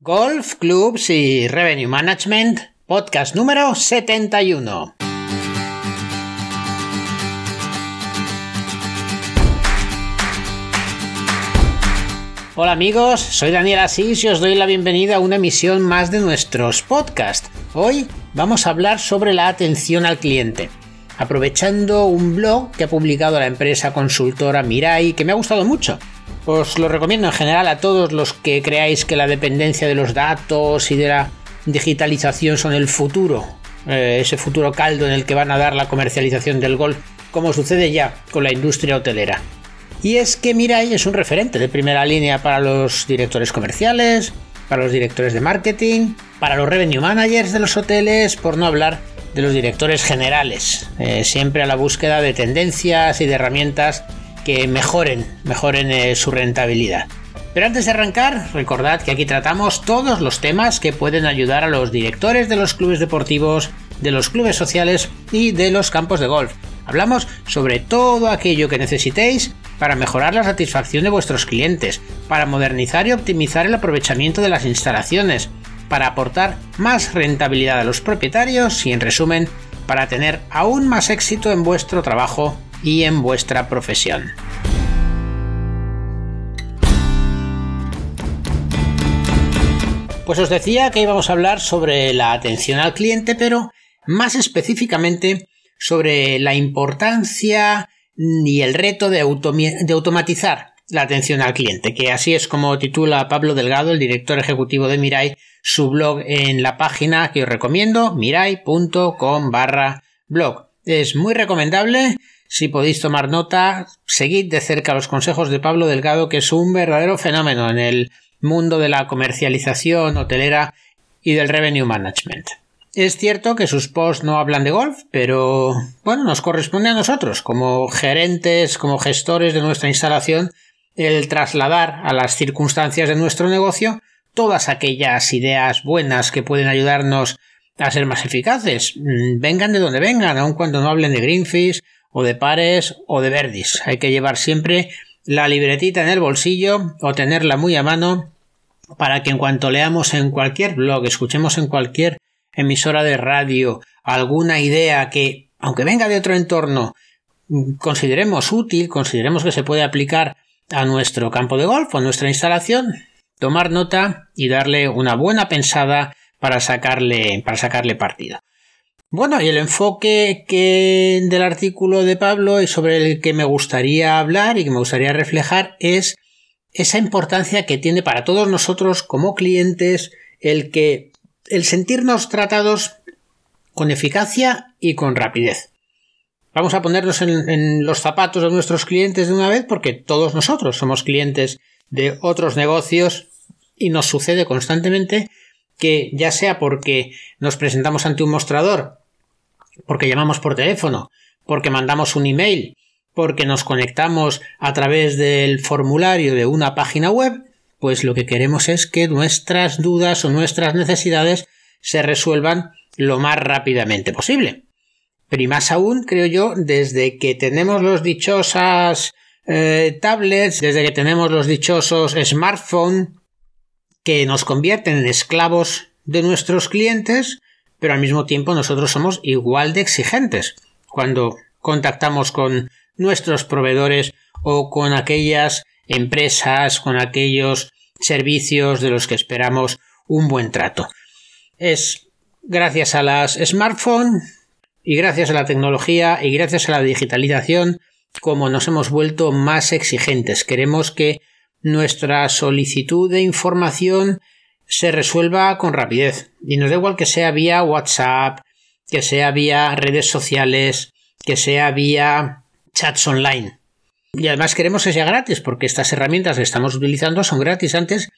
Golf, Clubs y Revenue Management, podcast número 71. Hola amigos, soy Daniel Asís y os doy la bienvenida a una emisión más de nuestros podcasts. Hoy vamos a hablar sobre la atención al cliente, aprovechando un blog que ha publicado la empresa consultora Mirai que me ha gustado mucho os lo recomiendo en general a todos los que creáis que la dependencia de los datos y de la digitalización son el futuro, eh, ese futuro caldo en el que van a dar la comercialización del golf, como sucede ya con la industria hotelera. Y es que Mirai es un referente de primera línea para los directores comerciales, para los directores de marketing, para los revenue managers de los hoteles, por no hablar de los directores generales, eh, siempre a la búsqueda de tendencias y de herramientas que mejoren, mejoren eh, su rentabilidad. Pero antes de arrancar, recordad que aquí tratamos todos los temas que pueden ayudar a los directores de los clubes deportivos, de los clubes sociales y de los campos de golf. Hablamos sobre todo aquello que necesitéis para mejorar la satisfacción de vuestros clientes, para modernizar y optimizar el aprovechamiento de las instalaciones, para aportar más rentabilidad a los propietarios y en resumen, para tener aún más éxito en vuestro trabajo y en vuestra profesión. Pues os decía que íbamos a hablar sobre la atención al cliente, pero más específicamente sobre la importancia y el reto de, automatizar la atención al cliente, que así es como titula Pablo Delgado, el director ejecutivo de Mirai, su blog en la página que os recomiendo, mirai.com barra blog. Es muy recomendable si podéis tomar nota, seguid de cerca los consejos de Pablo Delgado, que es un verdadero fenómeno en el mundo de la comercialización hotelera y del revenue management. Es cierto que sus posts no hablan de golf, pero bueno, nos corresponde a nosotros, como gerentes, como gestores de nuestra instalación, el trasladar a las circunstancias de nuestro negocio todas aquellas ideas buenas que pueden ayudarnos a ser más eficaces. Mm, vengan de donde vengan, aun cuando no hablen de Greenfish o de pares o de verdis. Hay que llevar siempre la libretita en el bolsillo o tenerla muy a mano para que en cuanto leamos en cualquier blog, escuchemos en cualquier emisora de radio alguna idea que, aunque venga de otro entorno, consideremos útil, consideremos que se puede aplicar a nuestro campo de golf o a nuestra instalación, tomar nota y darle una buena pensada para sacarle, para sacarle partido. Bueno, y el enfoque que del artículo de Pablo y sobre el que me gustaría hablar y que me gustaría reflejar es esa importancia que tiene para todos nosotros como clientes el que el sentirnos tratados con eficacia y con rapidez. Vamos a ponernos en, en, los zapatos de nuestros clientes de una vez porque todos nosotros somos clientes de otros negocios y nos sucede constantemente que ya sea porque nos presentamos ante un mostrador, porque llamamos por teléfono, porque mandamos un email, porque nos conectamos a través del formulario de una página web, pues lo que queremos es que nuestras dudas o nuestras necesidades se resuelvan lo más rápidamente posible. Pero y más aún, creo yo, desde que tenemos los dichosas eh, tablets, desde que tenemos los dichosos smartphones, que nos convierten en esclavos de nuestros clientes, pero al mismo tiempo nosotros somos igual de exigentes cuando contactamos con nuestros proveedores o con aquellas empresas, con aquellos servicios de los que esperamos un buen trato. Es gracias a las smartphones y gracias a la tecnología y gracias a la digitalización como nos hemos vuelto más exigentes. Queremos que nuestra solicitud de información se resuelva con rapidez. Y nos da igual que sea vía WhatsApp, que sea vía redes sociales, que sea vía chats online. Y además queremos que sea gratis, porque estas herramientas que estamos utilizando son gratis. Antes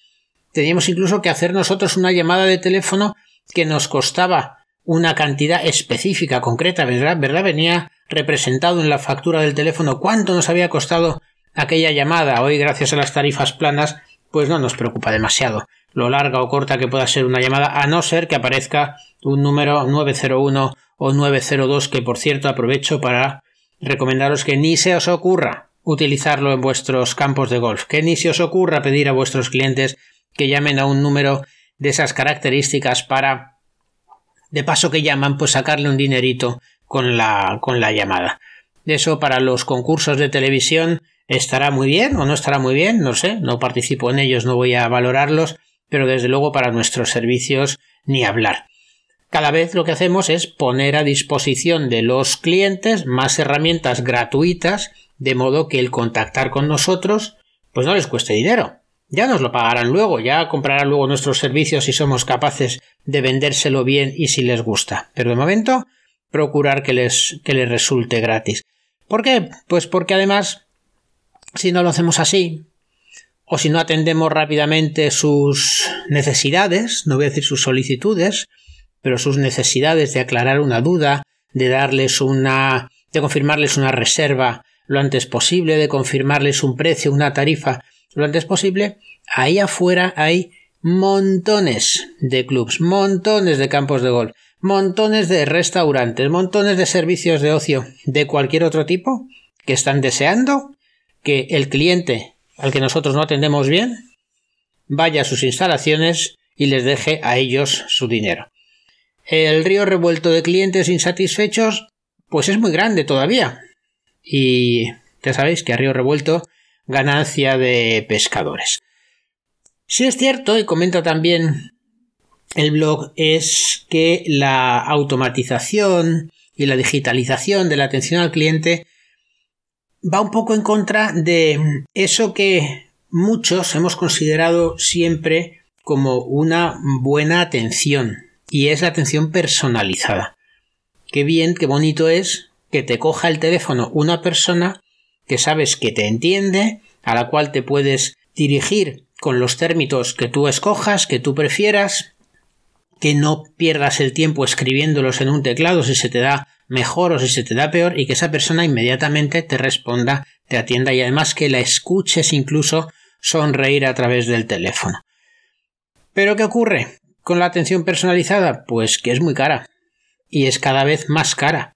teníamos incluso que hacer nosotros una llamada de teléfono que nos costaba una cantidad específica, concreta, ¿verdad? ¿verdad? Venía representado en la factura del teléfono cuánto nos había costado aquella llamada. Hoy, gracias a las tarifas planas, pues no nos preocupa demasiado lo larga o corta que pueda ser una llamada, a no ser que aparezca un número 901 o 902, que por cierto aprovecho para recomendaros que ni se os ocurra utilizarlo en vuestros campos de golf, que ni se os ocurra pedir a vuestros clientes que llamen a un número de esas características para, de paso que llaman, pues sacarle un dinerito con la, con la llamada. Eso para los concursos de televisión estará muy bien o no estará muy bien, no sé, no participo en ellos, no voy a valorarlos, pero desde luego para nuestros servicios ni hablar. Cada vez lo que hacemos es poner a disposición de los clientes más herramientas gratuitas, de modo que el contactar con nosotros pues no les cueste dinero. Ya nos lo pagarán luego, ya comprarán luego nuestros servicios si somos capaces de vendérselo bien y si les gusta. Pero de momento, procurar que les, que les resulte gratis. ¿Por qué? Pues porque además, si no lo hacemos así, o si no atendemos rápidamente sus necesidades, no voy a decir sus solicitudes, pero sus necesidades de aclarar una duda, de darles una, de confirmarles una reserva lo antes posible, de confirmarles un precio, una tarifa lo antes posible, ahí afuera hay montones de clubs, montones de campos de golf, montones de restaurantes, montones de servicios de ocio de cualquier otro tipo que están deseando que el cliente al que nosotros no atendemos bien vaya a sus instalaciones y les deje a ellos su dinero. El río revuelto de clientes insatisfechos pues es muy grande todavía. Y ya sabéis que a río revuelto ganancia de pescadores. Si es cierto, y comenta también el blog, es que la automatización y la digitalización de la atención al cliente va un poco en contra de eso que muchos hemos considerado siempre como una buena atención, y es la atención personalizada. Qué bien, qué bonito es que te coja el teléfono una persona que sabes que te entiende, a la cual te puedes dirigir con los términos que tú escojas, que tú prefieras, que no pierdas el tiempo escribiéndolos en un teclado si se te da mejor o si se te da peor y que esa persona inmediatamente te responda, te atienda y además que la escuches incluso sonreír a través del teléfono. Pero ¿qué ocurre con la atención personalizada? Pues que es muy cara y es cada vez más cara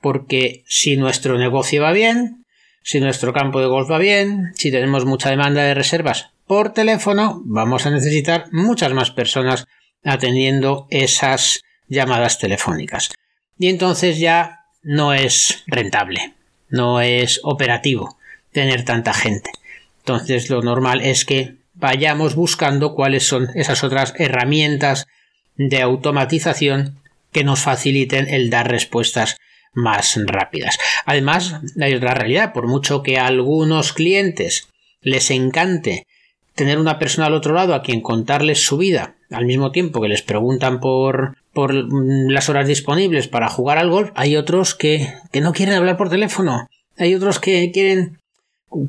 porque si nuestro negocio va bien, si nuestro campo de golf va bien, si tenemos mucha demanda de reservas por teléfono, vamos a necesitar muchas más personas atendiendo esas llamadas telefónicas. Y entonces ya no es rentable, no es operativo tener tanta gente. Entonces lo normal es que vayamos buscando cuáles son esas otras herramientas de automatización que nos faciliten el dar respuestas más rápidas. Además, hay otra realidad, por mucho que a algunos clientes les encante tener una persona al otro lado a quien contarles su vida, al mismo tiempo que les preguntan por, por las horas disponibles para jugar al golf, hay otros que, que no quieren hablar por teléfono, hay otros que quieren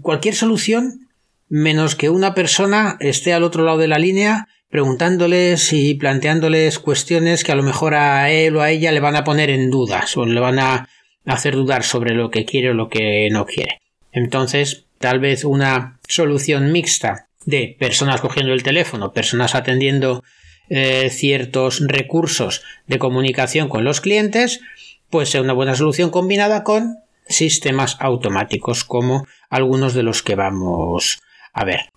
cualquier solución menos que una persona esté al otro lado de la línea preguntándoles y planteándoles cuestiones que a lo mejor a él o a ella le van a poner en dudas o le van a hacer dudar sobre lo que quiere o lo que no quiere. Entonces, tal vez una solución mixta de personas cogiendo el teléfono, personas atendiendo eh, ciertos recursos de comunicación con los clientes, pues sea una buena solución combinada con sistemas automáticos como algunos de los que vamos a ver.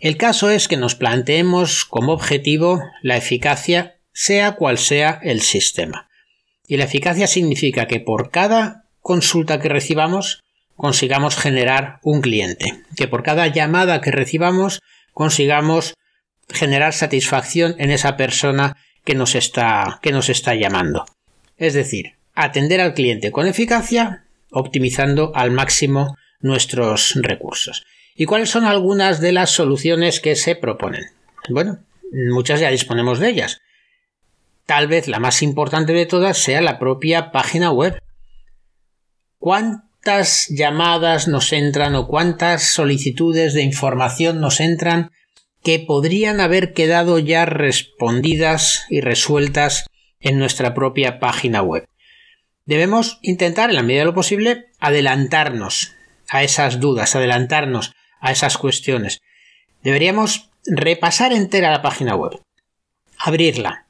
El caso es que nos planteemos como objetivo la eficacia sea cual sea el sistema. Y la eficacia significa que por cada consulta que recibamos consigamos generar un cliente, que por cada llamada que recibamos consigamos generar satisfacción en esa persona que nos está, que nos está llamando. Es decir, atender al cliente con eficacia, optimizando al máximo nuestros recursos. ¿Y cuáles son algunas de las soluciones que se proponen? Bueno, muchas ya disponemos de ellas. Tal vez la más importante de todas sea la propia página web. ¿Cuántas llamadas nos entran o cuántas solicitudes de información nos entran que podrían haber quedado ya respondidas y resueltas en nuestra propia página web? Debemos intentar, en la medida de lo posible, adelantarnos a esas dudas, adelantarnos a esas cuestiones. Deberíamos repasar entera la página web, abrirla,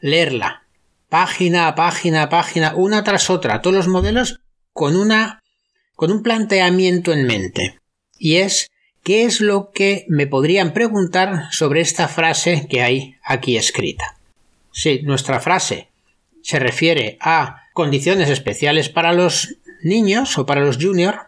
leerla, página a página a página, una tras otra, todos los modelos con una con un planteamiento en mente. Y es qué es lo que me podrían preguntar sobre esta frase que hay aquí escrita. Si nuestra frase se refiere a condiciones especiales para los niños o para los juniors,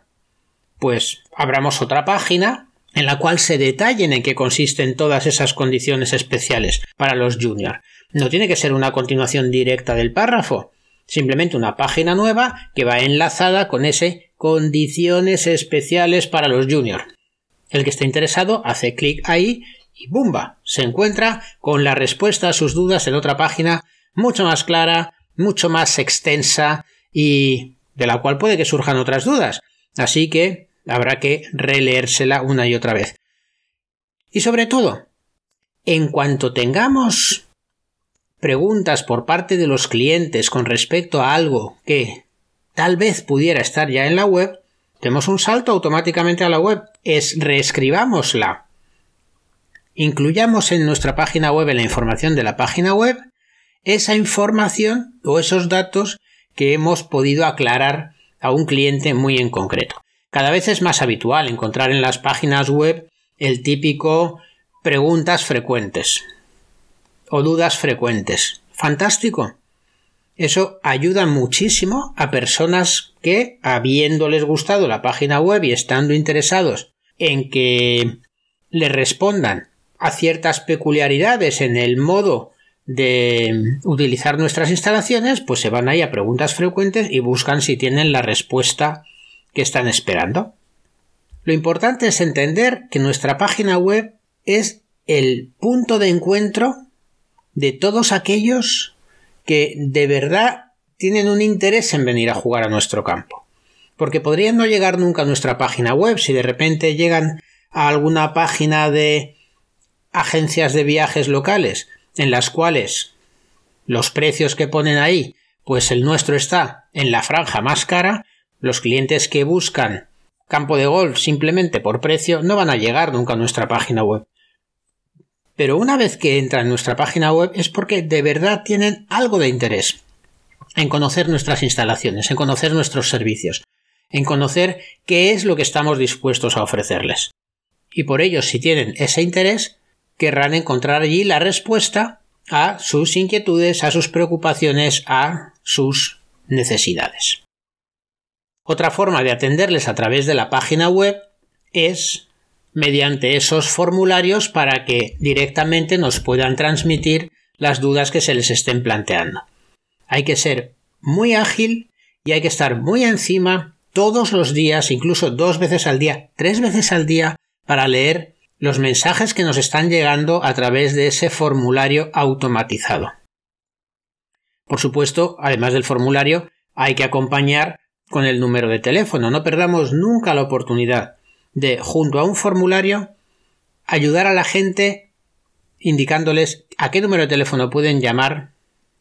pues abramos otra página en la cual se detallen en qué consisten todas esas condiciones especiales para los juniors. No tiene que ser una continuación directa del párrafo, simplemente una página nueva que va enlazada con ese condiciones especiales para los juniors. El que esté interesado hace clic ahí y ¡bumba! se encuentra con la respuesta a sus dudas en otra página mucho más clara, mucho más extensa y de la cual puede que surjan otras dudas. Así que habrá que releérsela una y otra vez. Y sobre todo, en cuanto tengamos preguntas por parte de los clientes con respecto a algo que tal vez pudiera estar ya en la web, demos un salto automáticamente a la web, es reescribámosla. Incluyamos en nuestra página web, la información de la página web, esa información o esos datos que hemos podido aclarar a un cliente muy en concreto. Cada vez es más habitual encontrar en las páginas web el típico preguntas frecuentes o dudas frecuentes. Fantástico. Eso ayuda muchísimo a personas que, habiéndoles gustado la página web y estando interesados en que le respondan a ciertas peculiaridades en el modo de utilizar nuestras instalaciones, pues se van ahí a preguntas frecuentes y buscan si tienen la respuesta que están esperando. Lo importante es entender que nuestra página web es el punto de encuentro de todos aquellos que de verdad tienen un interés en venir a jugar a nuestro campo. Porque podrían no llegar nunca a nuestra página web si de repente llegan a alguna página de agencias de viajes locales en las cuales los precios que ponen ahí, pues el nuestro está en la franja más cara, los clientes que buscan campo de golf simplemente por precio no van a llegar nunca a nuestra página web. Pero una vez que entran en nuestra página web es porque de verdad tienen algo de interés en conocer nuestras instalaciones, en conocer nuestros servicios, en conocer qué es lo que estamos dispuestos a ofrecerles. Y por ello, si tienen ese interés, querrán encontrar allí la respuesta a sus inquietudes, a sus preocupaciones, a sus necesidades. Otra forma de atenderles a través de la página web es mediante esos formularios para que directamente nos puedan transmitir las dudas que se les estén planteando. Hay que ser muy ágil y hay que estar muy encima todos los días, incluso dos veces al día, tres veces al día, para leer los mensajes que nos están llegando a través de ese formulario automatizado. Por supuesto, además del formulario, hay que acompañar con el número de teléfono. No perdamos nunca la oportunidad de, junto a un formulario, ayudar a la gente indicándoles a qué número de teléfono pueden llamar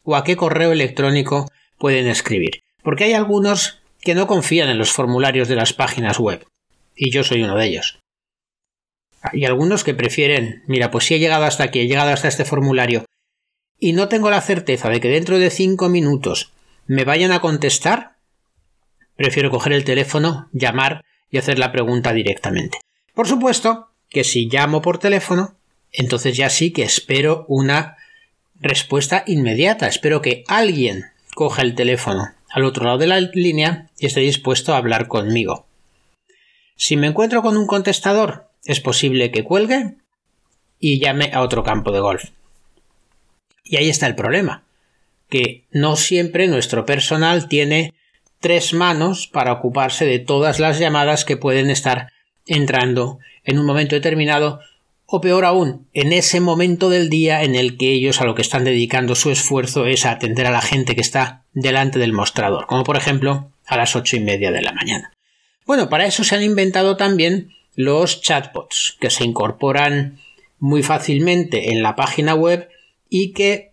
o a qué correo electrónico pueden escribir. Porque hay algunos que no confían en los formularios de las páginas web. Y yo soy uno de ellos. Hay algunos que prefieren, mira, pues si he llegado hasta aquí, he llegado hasta este formulario y no tengo la certeza de que dentro de cinco minutos me vayan a contestar, prefiero coger el teléfono, llamar y hacer la pregunta directamente. Por supuesto que si llamo por teléfono, entonces ya sí que espero una respuesta inmediata. Espero que alguien coja el teléfono al otro lado de la línea y esté dispuesto a hablar conmigo. Si me encuentro con un contestador es posible que cuelgue y llame a otro campo de golf. Y ahí está el problema, que no siempre nuestro personal tiene tres manos para ocuparse de todas las llamadas que pueden estar entrando en un momento determinado o peor aún, en ese momento del día en el que ellos a lo que están dedicando su esfuerzo es a atender a la gente que está delante del mostrador, como por ejemplo a las ocho y media de la mañana. Bueno, para eso se han inventado también los chatbots que se incorporan muy fácilmente en la página web y que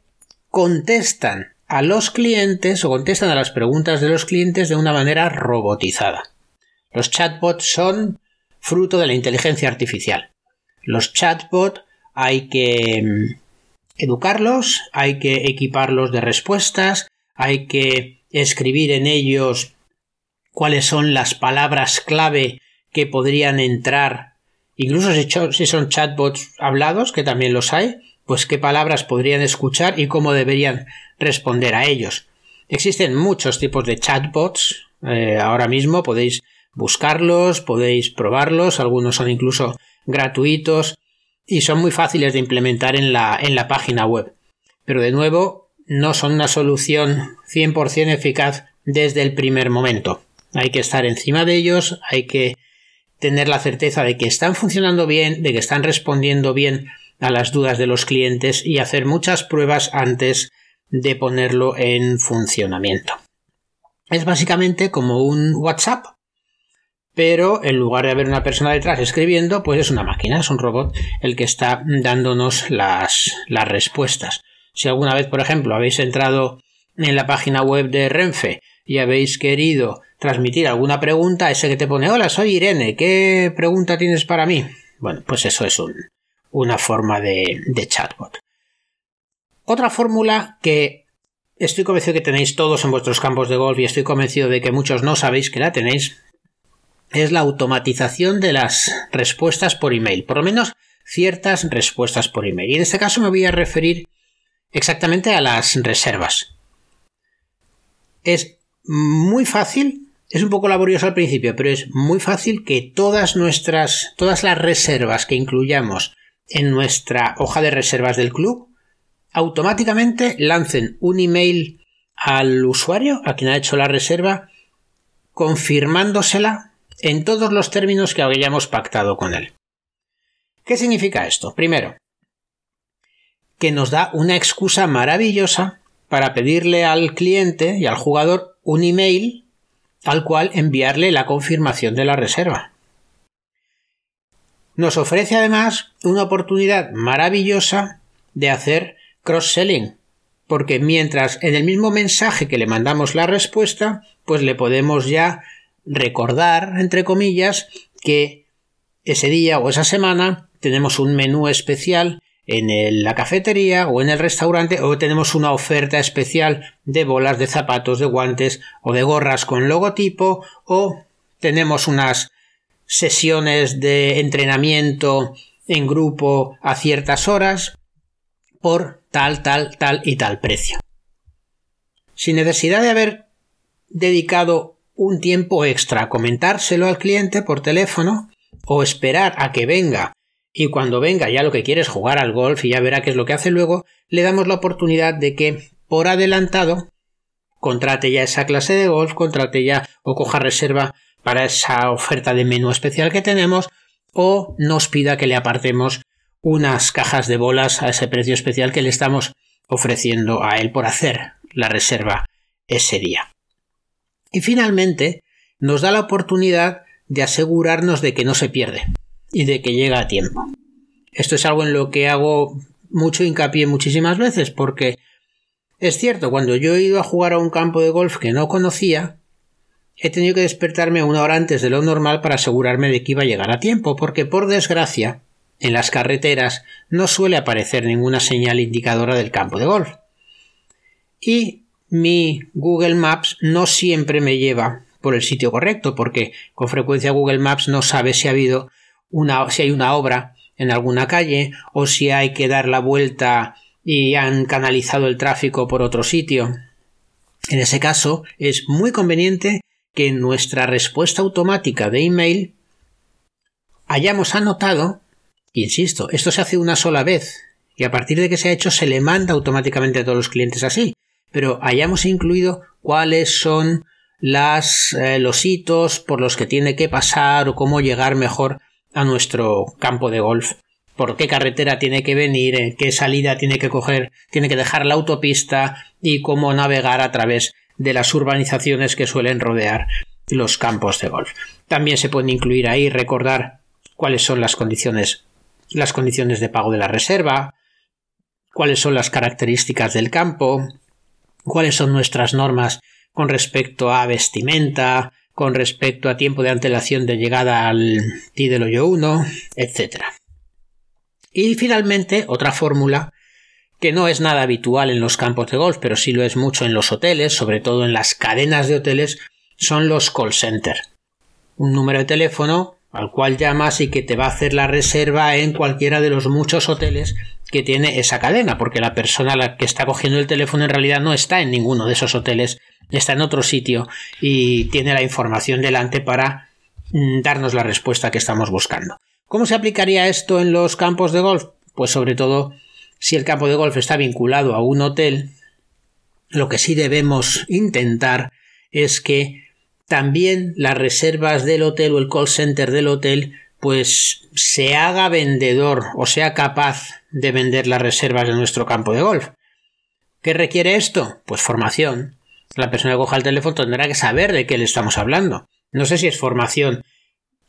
contestan a los clientes o contestan a las preguntas de los clientes de una manera robotizada. Los chatbots son fruto de la inteligencia artificial. Los chatbots hay que mm, educarlos, hay que equiparlos de respuestas, hay que escribir en ellos cuáles son las palabras clave que podrían entrar incluso si son chatbots hablados, que también los hay, pues qué palabras podrían escuchar y cómo deberían responder a ellos. Existen muchos tipos de chatbots. Eh, ahora mismo podéis buscarlos, podéis probarlos, algunos son incluso gratuitos y son muy fáciles de implementar en la, en la página web. Pero de nuevo, no son una solución 100% eficaz desde el primer momento. Hay que estar encima de ellos, hay que tener la certeza de que están funcionando bien, de que están respondiendo bien a las dudas de los clientes y hacer muchas pruebas antes de ponerlo en funcionamiento. Es básicamente como un WhatsApp, pero en lugar de haber una persona detrás escribiendo, pues es una máquina, es un robot el que está dándonos las, las respuestas. Si alguna vez, por ejemplo, habéis entrado en la página web de Renfe y habéis querido transmitir alguna pregunta, ese que te pone Hola, soy Irene, ¿qué pregunta tienes para mí? Bueno, pues eso es un, una forma de, chatbot. Otra fórmula que estoy convencido que tenéis todos en vuestros campos de golf y estoy convencido de que muchos no sabéis que la tenéis es la automatización de las respuestas por email, por lo menos ciertas respuestas por email. Y en este caso me voy a referir exactamente a las reservas. Es muy fácil, es un poco laborioso al principio, pero es muy fácil que todas nuestras, todas las reservas que incluyamos en nuestra hoja de reservas del club, automáticamente lancen un email al usuario, a quien ha hecho la reserva, confirmándosela en todos los términos que hayamos pactado con él. ¿Qué significa esto? Primero, que nos da una excusa maravillosa para pedirle al cliente y al jugador un email al cual enviarle la confirmación de la reserva. Nos ofrece además una oportunidad maravillosa de hacer cross-selling, porque mientras en el mismo mensaje que le mandamos la respuesta, pues le podemos ya recordar, entre comillas, que ese día o esa semana tenemos un menú especial en la cafetería o en el restaurante o tenemos una oferta especial de bolas de zapatos, de guantes o de gorras con logotipo o tenemos unas sesiones de entrenamiento en grupo a ciertas horas por tal, tal, tal y tal precio. Sin necesidad de haber dedicado un tiempo extra a comentárselo al cliente por teléfono o esperar a que venga y cuando venga ya lo que quiere es jugar al golf y ya verá qué es lo que hace luego, le damos la oportunidad de que por adelantado contrate ya esa clase de golf, contrate ya o coja reserva para esa oferta de menú especial que tenemos o nos pida que le apartemos unas cajas de bolas a ese precio especial que le estamos ofreciendo a él por hacer la reserva ese día. Y finalmente nos da la oportunidad de asegurarnos de que no se pierde y de que llega a tiempo. Esto es algo en lo que hago mucho hincapié muchísimas veces porque es cierto, cuando yo he ido a jugar a un campo de golf que no conocía, he tenido que despertarme una hora antes de lo normal para asegurarme de que iba a llegar a tiempo, porque por desgracia, en las carreteras no suele aparecer ninguna señal indicadora del campo de golf. Y mi Google Maps no siempre me lleva por el sitio correcto, porque con frecuencia Google Maps no sabe si ha habido una, si hay una obra en alguna calle o si hay que dar la vuelta y han canalizado el tráfico por otro sitio. En ese caso, es muy conveniente que en nuestra respuesta automática de email hayamos anotado, insisto, esto se hace una sola vez y a partir de que se ha hecho se le manda automáticamente a todos los clientes así, pero hayamos incluido cuáles son eh, los hitos por los que tiene que pasar o cómo llegar mejor a nuestro campo de golf por qué carretera tiene que venir, qué salida tiene que coger, tiene que dejar la autopista y cómo navegar a través de las urbanizaciones que suelen rodear los campos de golf. También se puede incluir ahí recordar cuáles son las condiciones las condiciones de pago de la reserva, cuáles son las características del campo, cuáles son nuestras normas con respecto a vestimenta, con respecto a tiempo de antelación de llegada al T del hoyo 1, etc. Y finalmente, otra fórmula que no es nada habitual en los campos de golf, pero sí lo es mucho en los hoteles, sobre todo en las cadenas de hoteles, son los call center. Un número de teléfono al cual llamas y que te va a hacer la reserva en cualquiera de los muchos hoteles que tiene esa cadena, porque la persona que está cogiendo el teléfono en realidad no está en ninguno de esos hoteles, está en otro sitio y tiene la información delante para mm, darnos la respuesta que estamos buscando. ¿Cómo se aplicaría esto en los campos de golf? Pues sobre todo si el campo de golf está vinculado a un hotel, lo que sí debemos intentar es que también las reservas del hotel o el call center del hotel pues se haga vendedor o sea capaz de vender las reservas de nuestro campo de golf. ¿Qué requiere esto? Pues formación. La persona que coja el teléfono tendrá que saber de qué le estamos hablando. No sé si es formación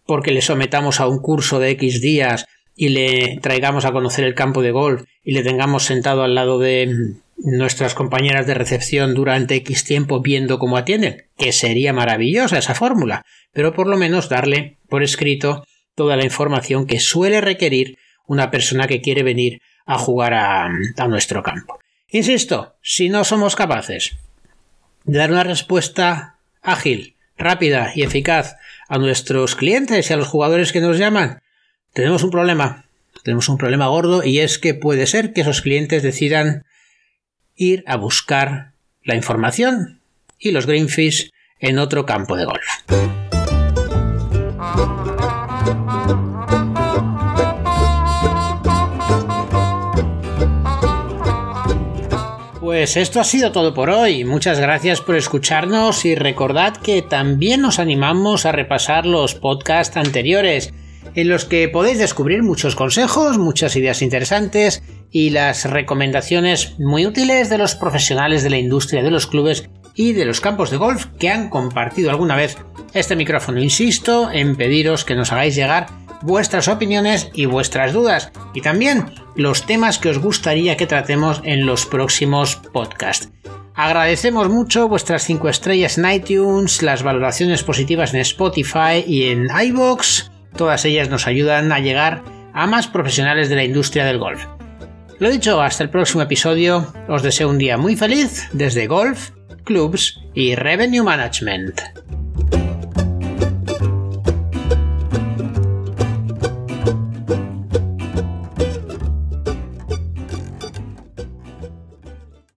porque le sometamos a un curso de X días y le traigamos a conocer el campo de golf y le tengamos sentado al lado de nuestras compañeras de recepción durante X tiempo viendo cómo atienden, que sería maravillosa esa fórmula, pero por lo menos darle por escrito toda la información que suele requerir una persona que quiere venir a jugar a, nuestro campo. Insisto, si no somos capaces de dar una respuesta ágil, rápida y eficaz a nuestros clientes y a los jugadores que nos llaman, tenemos un problema. Tenemos un problema gordo y es que puede ser que esos clientes decidan ir a buscar la información y los greenfish en otro campo de golf. Pues esto ha sido todo por hoy. Muchas gracias por escucharnos y recordad que también nos animamos a repasar los podcasts anteriores en los que podéis descubrir muchos consejos, muchas ideas interesantes y las recomendaciones muy útiles de los profesionales de la industria de los clubes y de los campos de golf que han compartido alguna vez este micrófono. Insisto en pediros que nos hagáis llegar vuestras opiniones y vuestras dudas y también los temas que os gustaría que tratemos en los próximos podcasts. Agradecemos mucho vuestras 5 estrellas en iTunes, las valoraciones positivas en Spotify y en iBox. Todas ellas nos ayudan a llegar a más profesionales de la industria del golf. Lo dicho, hasta el próximo episodio. Os deseo un día muy feliz desde Golf, Clubs y Revenue Management.